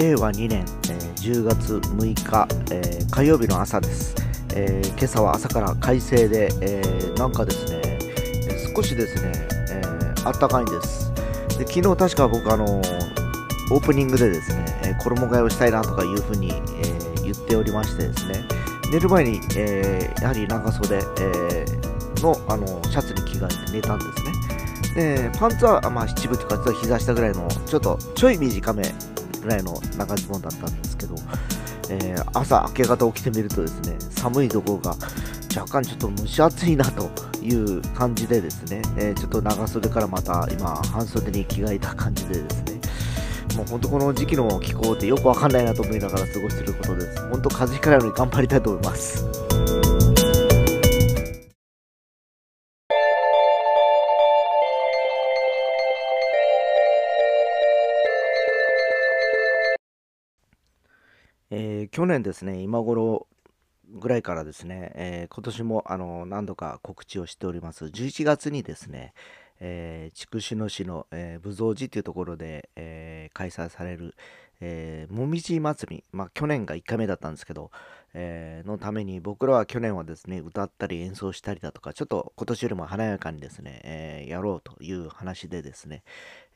令和2年、え、10月6日、え、火曜日の朝です、え、今朝は朝から快晴で、え、なんかですね、少しですね、え、あったかいんです。で昨日確か僕あのオープニングでですね、え衣替えをしたいなとかいうふうに、え言っておりましてですね。寝る前に、えやはり長袖、えのあのシャツに着替えて寝たんですね。でパンツは、まあ、七分というか膝下ぐらいのちょっとちょい短めぐらいの長ズボンだったんですけど、えー、朝明け方起きてみるとですね寒いところが若干ちょっと蒸し暑いなという感じでですね、えー、ちょっと長袖からまた今半袖に着替えた感じでですねもう本当この時期の気候ってよくわかんないなと思いながら過ごしていることです本当風邪ひかないように頑張りたいと思います去年ですね、今頃ぐらいからですね、えー、今年もあの何度か告知をしております。11月にですね、えー、筑紫野市の、えー、武蔵寺というところで、えー、開催される、えー、もみじ祭り、まあ、去年が1回目だったんですけど、えー、のために僕らは去年はですね歌ったり演奏したりだとかちょっと今年よりも華やかにですね、えー、やろうという話でですね、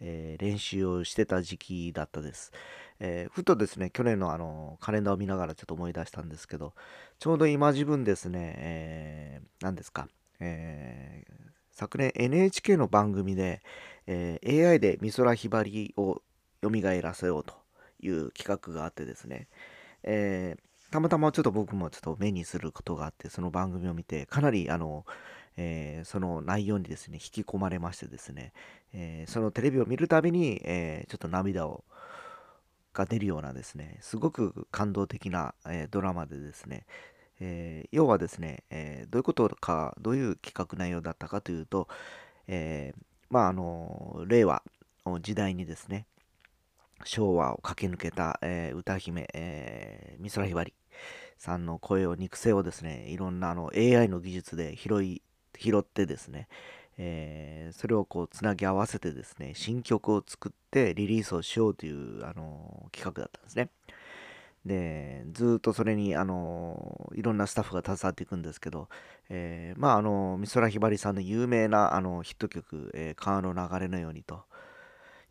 えー、練習をしてた時期だったです。えー、ふとですね、去年のあのカレンダーを見ながらちょっと思い出したんですけど、ちょうど今自分ですね、えー、何ですか、えー、昨年 NHK の番組で、えー、AI で美空ひばりを蘇らせようという企画があってですね、えー、たまたまちょっと僕もちょっと目にすることがあって、その番組を見て、かなりあの、えー、その内容にですね、引き込まれましてですね、えー、そのテレビを見るたびに、えー、ちょっと涙をが出るようなですね、すごく感動的な、え、ドラマでですね、え、要はですね、え、どういうことか、どういう企画内容だったかというと、えまあ、あの、令和の時代にですね、昭和を駆け抜けた、え歌姫、え美空ひばり。さんの声を、肉声をですね、いろんなあの AI の技術で拾い、拾ってですね、えー、それをこうつなぎ合わせてですね新曲を作ってリリースをしようという、あの、企画だったんですね。でずっとそれに、あの、いろんなスタッフが携わっていくんですけど、えまああの美空ひばりさんの有名なあのヒット曲「え川の流れのように」と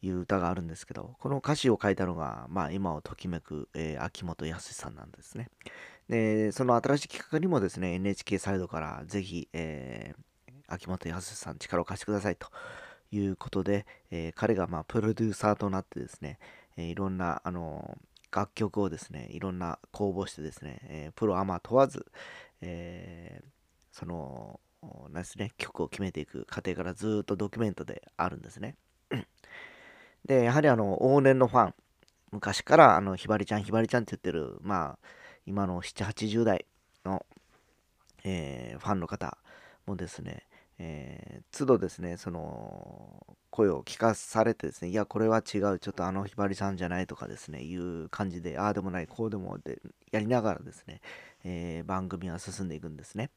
いう歌があるんですけどこの歌詞を書いたのが、まあ、今をときめく、え秋元康さんなんですね。でその新しい企画にもですね NHK サイドからぜひ、えー秋元康さん力を貸してくださいということで、えー、彼がまあプロデューサーとなってですね、えー、いろんな、あの楽曲をですね、いろんな公募してですね、えプロアマ問わず、えその、なんですね、曲を決めていく過程からずっとドキュメントであるんですね。で、やはりあの、往年のファン、昔からあの、ひばりちゃん、ひばりちゃんって言ってる、まあ、今の7、80代の、えー、ファンの方もですね、えー、都度ですね、その、声を聞かされてですね、いや、これは違う、ちょっとあのひばりさんじゃないとかですね、いう感じで、ああでもない、こうでもで、やりながらですね、えー、番組は進んでいくんですね。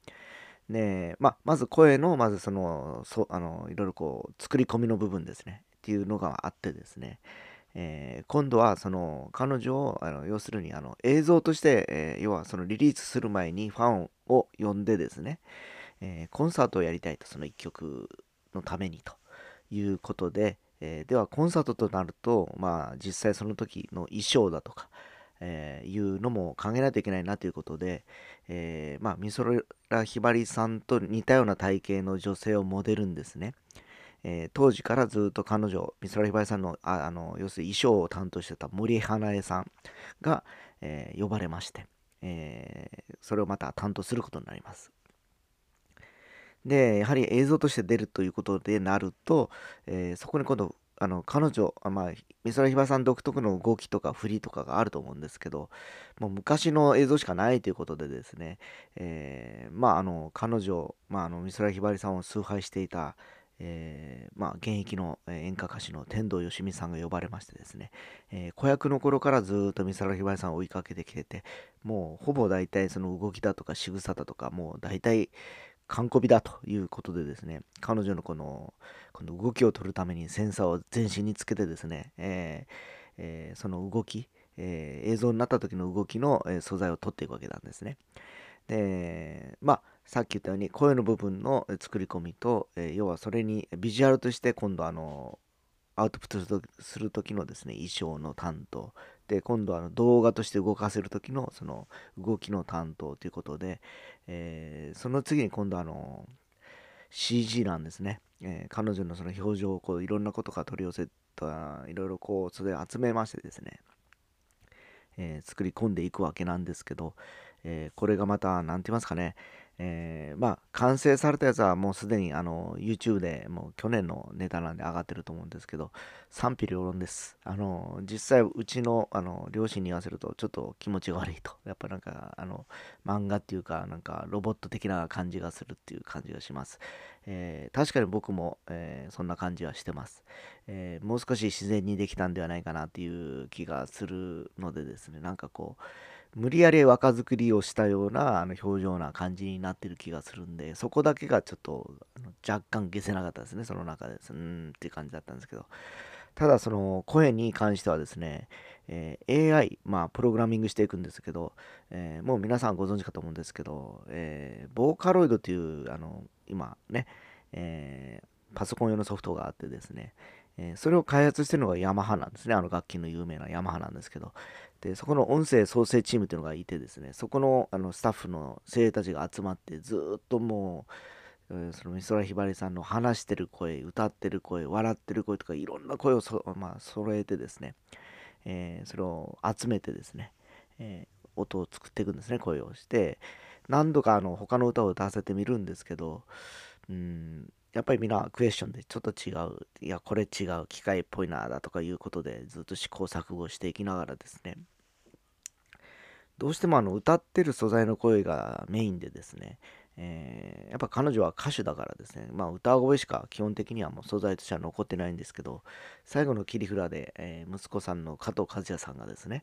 で、まあ、まず声の、まずその、そあの、いろいろこう、作り込みの部分ですね、っていうのがあってですね、えー、今度はその彼女をあの要するにあの映像として、えー、要はそのリリースする前にファンを呼んでですね、えー、コンサートをやりたいと、その1曲のためにということで、え、ではコンサートとなると、まあ実際その時の衣装だとか、え、いうのも考えないといけないなということで、え、まあ美空ひばりさんと似たような体型の女性をモデルんですね。えー、当時からずっと彼女、美空ひばりさんのああの要するに衣装を担当してた森花江さんが、えー、呼ばれまして、えー、それをまた担当することになります。で、やはり映像として出るということでなると、え、そこに今度、あの彼女、あまあ、美空ひばりさん独特の動きとか振りとかがあると思うんですけど、もう昔の映像しかないということでですね、え、まあ、あの彼女、まあ、あの美空ひばりさんを崇拝していた、えー、まあ、現役の演歌歌手の天童よしみさんが呼ばれましてですね、えー、子役の頃からずっと美空ひばりさんを追いかけてきてて、もうほぼ大体その動きだとか仕草だとか、もう大体完コピだということでですね、彼女のこの、この動きを取るためにセンサーを全身につけてですね、えーえー、その動き、えー、映像になった時の動きの、え素材を取っていくわけなんですね。でまあさっき言ったように声の部分の作り込みと、え要はそれにビジュアルとして今度あのアウトプットする時のですね衣装の担当。で今度は動画として動かせる時のその動きの担当ということで、えー、その次に今度あの CG なんですね、えー、彼女のその表情をこういろんなことが取り寄せたいろいろこうそれ集めましてですね、えー、作り込んでいくわけなんですけど、えこれがまた何て言いますかねえー、まあ完成されたやつはもうすでにあの YouTube でもう去年のネタなんで上がってると思うんですけど賛否両論です。あの実際うちのあの両親に言わせるとちょっと気持ちが悪いと。やっぱなんかあの漫画っていうかなんかロボット的な感じがするっていう感じがします、えー、確かに僕も、えー、そんな感じはしてます、えもう少し自然にできたんではないかなっていう気がするのでですねなんかこう無理やり若作りをしたようなあの表情な感じになってる気がするんで、そこだけがちょっと若干消せなかったですね、その中です。うんっていう感じだったんですけど。ただその声に関してはですね、えー、AI、まあプログラミングしていくんですけど、えー、もう皆さんご存知かと思うんですけど、えー、ボーカロイドというあの今ね、えパソコン用のソフトがあってですね、えそれを開発してるのがヤマハなんですね。あの楽器の有名なヤマハなんですけど、でそこの音声創生チームっていうのがいてですねそこのあのスタッフの精鋭たちが集まってずっともう、その美空ひばりさんの話してる声歌ってる声笑ってる声とかいろんな声をそ、まあ、揃えてですね、えー、それを集めてですね、えー、音を作っていくんですね声をして。何度かあの他の歌を歌わせてみるんですけどうんやっぱりみんなクエスチョンでちょっと違う、いや、これ違う、機械っぽいな、だとかいうことでずっと試行錯誤していきながらですね、どうしてもあの歌ってる素材の声がメインでですね、えー、やっぱ彼女は歌手だからですね、まあ歌声しか基本的にはもう素材としては残ってないんですけど、最後の切り札で、えー、息子さんの加藤和也さんがですね、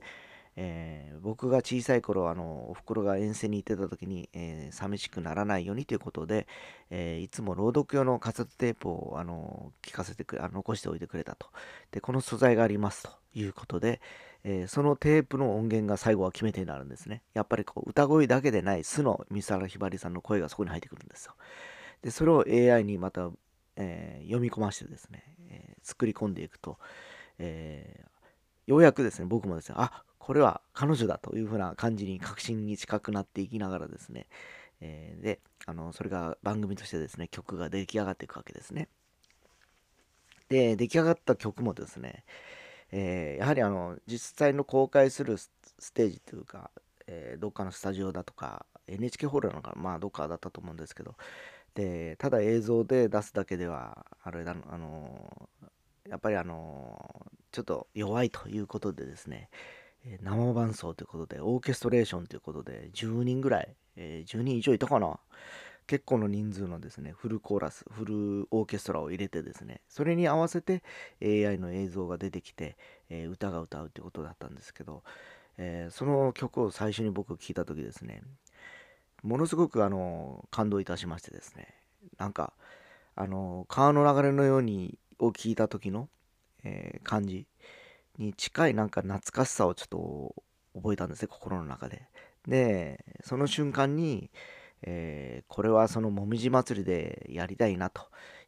えー、僕が小さい頃あのおふくろが遠征に行ってた時に、えー、寂しくならないようにということで、えー、いつも朗読用のカセットテープをあの聞かせてくあ残しておいてくれたと。でこの素材がありますということで、えそのテープの音源が最後は決め手になるんですね。やっぱりこう歌声だけでない素の美空ひばりさんの声がそこに入ってくるんですよ。でそれを AI にまた、え読み込ましてですね、え作り込んでいくと、えようやくですね僕もですねあこれは彼女だというふうな感じに確信に近くなっていきながらですね、えー、であのそれが番組としてですね曲が出来上がっていくわけですね。で出来上がった曲もですね、えー、やはりあの実際の公開するステージというか、えー、どっかのスタジオだとか NHK ホールなのかまあどっかだったと思うんですけどでただ映像で出すだけではあれだあのやっぱりあのちょっと弱いということでですね、生伴奏ということで、オーケストレーションということで、10人ぐらい、えー、10人以上いたかな。結構の人数のですね、フルコーラス、フルオーケストラを入れてですね、それに合わせて AI の映像が出てきて、えー、歌が歌うということだったんですけど、えー、その曲を最初に僕聴いた時ですね、ものすごくあの感動いたしましてですね、なんか、あの川の流れのようにを聞いた時の、えー、感じ、に近いなんか懐かしさをちょっと覚えたんですね心の中で。でその瞬間に、えー、これはそのもみじ祭りでやりたいなと。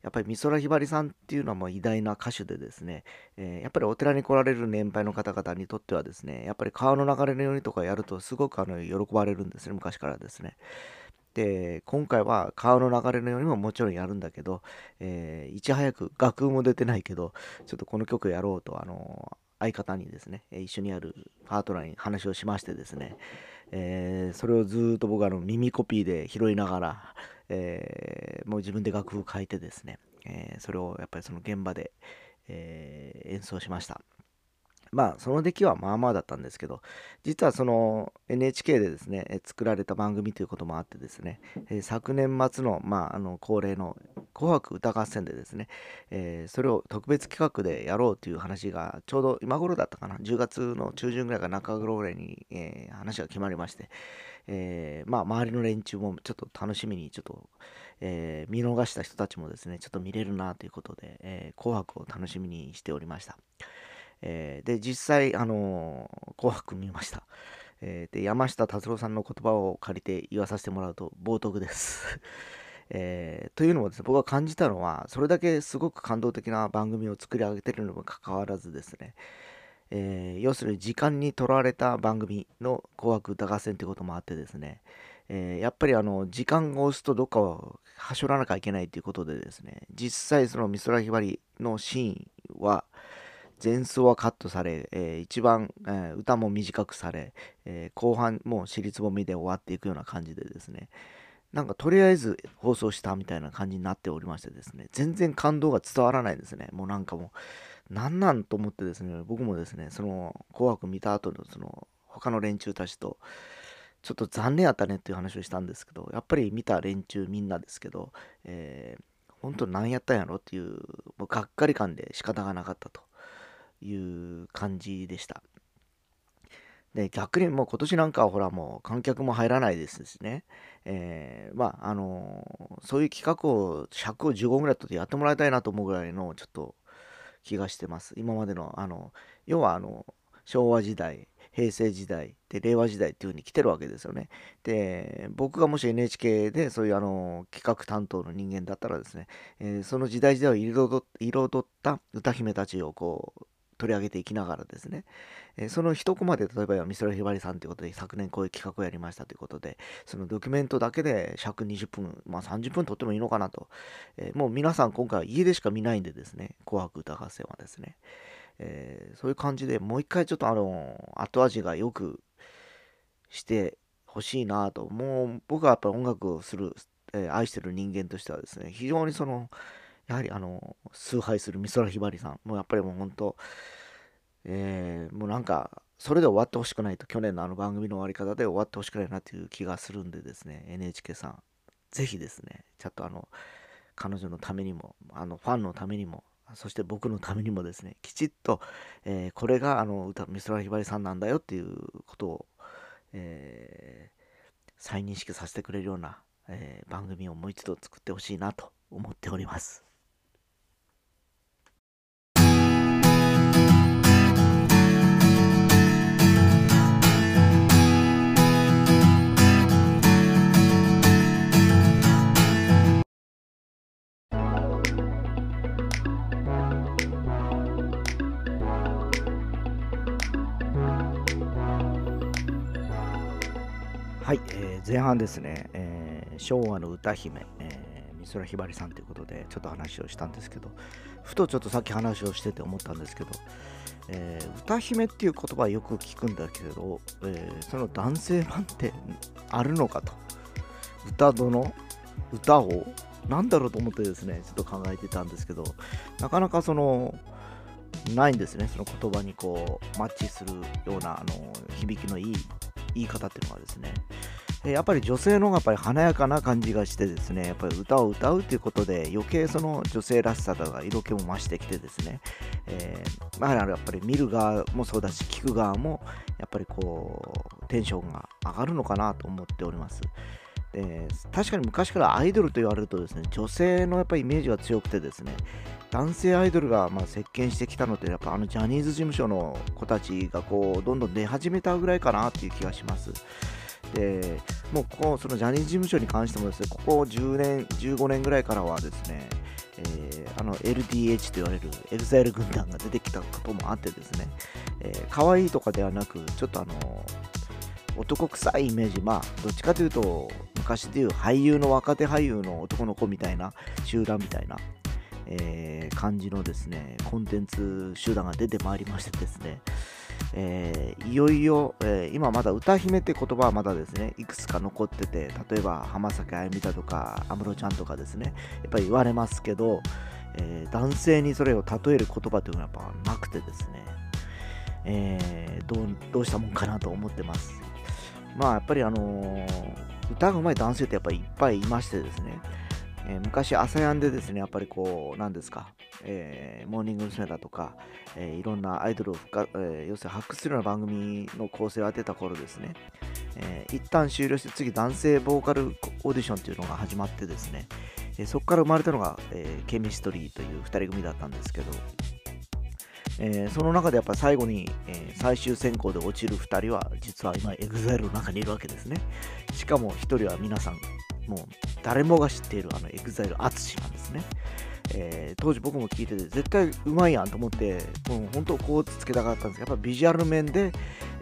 やっぱり美空ひばりさんっていうのはもう偉大な歌手でですね、えー、やっぱりお寺に来られる年配の方々にとってはですね、やっぱり川の流れのようにとかやるとすごくあの喜ばれるんですね、昔からですね。で、今回は川の流れのようにももちろんやるんだけど、えー、いち早く楽譜も出てないけど、ちょっとこの曲やろうと、あの相方にですね、一緒にやるパートナーに話をしましてですね、えー、それをずっと僕はの耳コピーで拾いながら、えー、もう自分で楽譜を書いてですね、えー、それをやっぱりその現場で、え演奏しました。まあその出来はまあまあだったんですけど実はその NHK でですね作られた番組ということもあってですね、え昨年末の,、まあ、あの恒例の「紅白歌合戦」でですね、えー、それを特別企画でやろうという話がちょうど今頃だったかな10月の中旬ぐらいか中頃ぐらいに、えー、話が決まりまして、えー、まあ周りの連中もちょっと楽しみにちょっと、え見逃した人たちもですねちょっと見れるなということで、え紅白を楽しみにしておりました。えー、で、実際、あのー、紅白見ました。えー、で、山下達郎さんの言葉を借りて言わさせてもらうと、冒涜です。えー、というのもですね、僕が感じたのは、それだけすごく感動的な番組を作り上げてるにもかかわらずですね、えー、要するに時間にとらわれた番組の紅白歌合戦ということもあってですね、えー、やっぱりあの時間を押すとどっかをはしょらなきゃいけないということでですね実際その美空ひばりのシーンは前奏はカットされ、えー、一番、えー、歌も短くされ、え後半も私立もみで終わっていくような感じでですね。なんかとりあえず放送したみたいな感じになっておりましてですね。全然感動が伝わらないですね。もうなんかもうなんなんと思ってですね。僕もですねその紅白見た後のその他の連中たちとちょっと残念やったねっていう話をしたんですけど、やっぱり見た連中みんなですけど、えー、本当何やったんやろっていう、もうがっかり感で仕方がなかったと。いう感じでした。で、逆にもう今年なんかはほらもう観客も入らないですしね、えー、まあ、あのー、そういう企画を尺を15ぐらいとってやってもらいたいなと思うぐらいのちょっと気がしてます。今までの、あの、要はあの、昭和時代、平成時代で令和時代っていう風に来てるわけですよね。で僕がもし NHK でそういうあの企画担当の人間だったらですね、えー、その時代時代を彩った歌姫たちをこう取り上げていきながらですね、えー、その一コマで例えば美空ひばりさんということで昨年こういう企画をやりましたということでそのドキュメントだけで尺20分まあ30分撮ってもいいのかなと、えー、もう皆さん今回は家でしか見ないんでですね紅白歌合戦はですね。えー、そういう感じでもう一回ちょっとあの後味がよくしてほしいなと。もう僕はやっぱり音楽をする、え、愛してる人間としてはですね非常にそのやはりあの崇拝する美空ひばりさんもうやっぱりもう本当えー、もうなんかそれで終わってほしくないと去年のあの番組の終わり方で終わってほしくないなという気がするんでですね NHK さんぜひですねちょっとあの彼女のためにもあのファンのためにもそして僕のためにもですね、きちっと、えー、これがあの歌、美空ひばりさんなんだよっていうことを、えー、再認識させてくれるような、え、番組をもう一度作ってほしいなと思っております。はい、えー、前半ですね、えー、昭和の歌姫、えー、美空ひばりさんということでちょっと話をしたんですけどふとちょっとさっき話をしてて思ったんですけど、えー、歌姫っていう言葉よく聞くんだけど、えー、その男性版ってあるのかと。歌殿？歌をなんだろうと思ってですねちょっと考えてたんですけどなかなかそのないんですね。その言葉にこうマッチするようなあの響きのいい言い方っていうのがですね、やっぱり女性の方がやっぱり華やかな感じがしてですね、やっぱり歌を歌うということで余計その女性らしさとか色気も増してきてですね、えー、まあ、やっぱり見る側もそうだし、聞く側もやっぱりこう、テンションが上がるのかなと思っております。で確かに昔からアイドルと言われるとですね女性のやっぱイメージが強くてですね男性アイドルがまあ席巻してきたのってやっぱあのジャニーズ事務所の子たちがこうどんどん出始めたぐらいかなっていう気がします。でもうここそのジャニーズ事務所に関してもですねここ10年15年ぐらいからはですねえー、あの LDH と言われる EXILE 軍団が出てきたこともあってですね、えー、可愛いとかではなくちょっとあの男臭いイメージまあどっちかというと昔でいう俳優の若手俳優の男の子みたいな集団みたいな、えー、感じのですねコンテンツ集団が出てまいりましてですね、えー、いよいよ、えー、今まだ歌姫って言葉はまだですねいくつか残ってて例えば浜崎あゆみだとか安室ちゃんとかですねやっぱり言われますけど、え男性にそれを例える言葉というのはやっぱなくてですね、えどうどうしたもんかなと思ってます。まあやっぱりあの歌が上手い男性ってやっぱりいっぱいいましてですね、えー、昔、朝やんでですね、やっぱりこう、なんですか、えー、モーニング娘。だとか、えー、いろんなアイドルを深、え要するに発掘するような番組の構成を当てた頃ですね、え一旦終了して次、男性ボーカルオーディションというのが始まってですね、えそこから生まれたのが、えケミストリーという2人組だったんですけど、えー、その中でやっぱ最後に、えー、最終選考で落ちる2人は実は今 EXILE の中にいるわけですね。しかも1人は皆さんもう誰もが知っているあの EXILE 淳なんですね、えー、当時僕も聞いてて絶対うまいやんと思ってもう本当こうつけたかったんですけどやっぱビジュアル面で、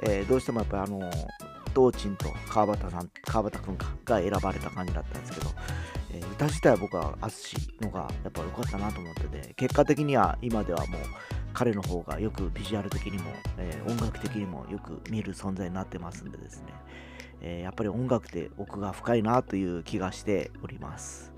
えどうしてもやっぱりあの道珍と川端さん川端君が選ばれた感じだったんですけど、え、歌自体は僕は淳のがやっぱ良かったなと思ってて結果的には今ではもう彼の方がよくビジュアル的にも、えー、音楽的にもよく見る存在になってますんでですね、えー、やっぱり音楽って奥が深いなという気がしております。